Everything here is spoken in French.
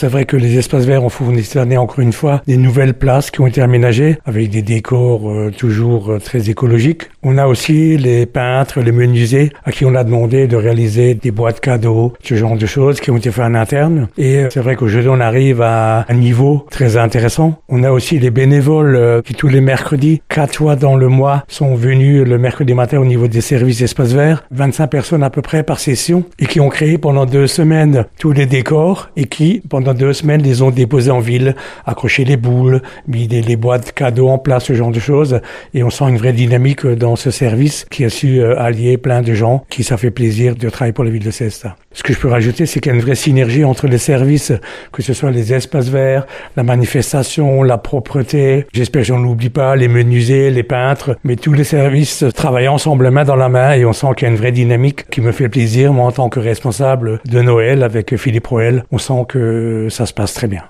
C'est vrai que les espaces verts ont fourni cette année encore une fois des nouvelles places qui ont été aménagées avec des décors euh, toujours euh, très écologiques. On a aussi les peintres, les menuisiers à qui on a demandé de réaliser des boîtes cadeaux, ce genre de choses qui ont été faites en interne. Et euh, c'est vrai qu'aujourd'hui on arrive à un niveau très intéressant. On a aussi les bénévoles qui tous les mercredis, quatre fois dans le mois, sont venus le mercredi matin au niveau des services espaces verts. 25 personnes à peu près par session et qui ont créé pendant deux semaines tous les décors et qui, pendant deux semaines, les ont déposés en ville, accroché les boules, mis des, les boîtes cadeaux en place, ce genre de choses. Et on sent une vraie dynamique dans ce service qui a su euh, allier plein de gens qui ça fait plaisir de travailler pour la ville de Cesta. Ce que je peux rajouter, c'est qu'il y a une vraie synergie entre les services, que ce soit les espaces verts, la manifestation, la propreté. J'espère que j'en oublie pas, les menuisiers, les peintres, mais tous les services travaillent ensemble main dans la main et on sent qu'il y a une vraie dynamique qui me fait plaisir, moi, en tant que responsable de Noël avec Philippe Roel. On sent que ça se passe très bien.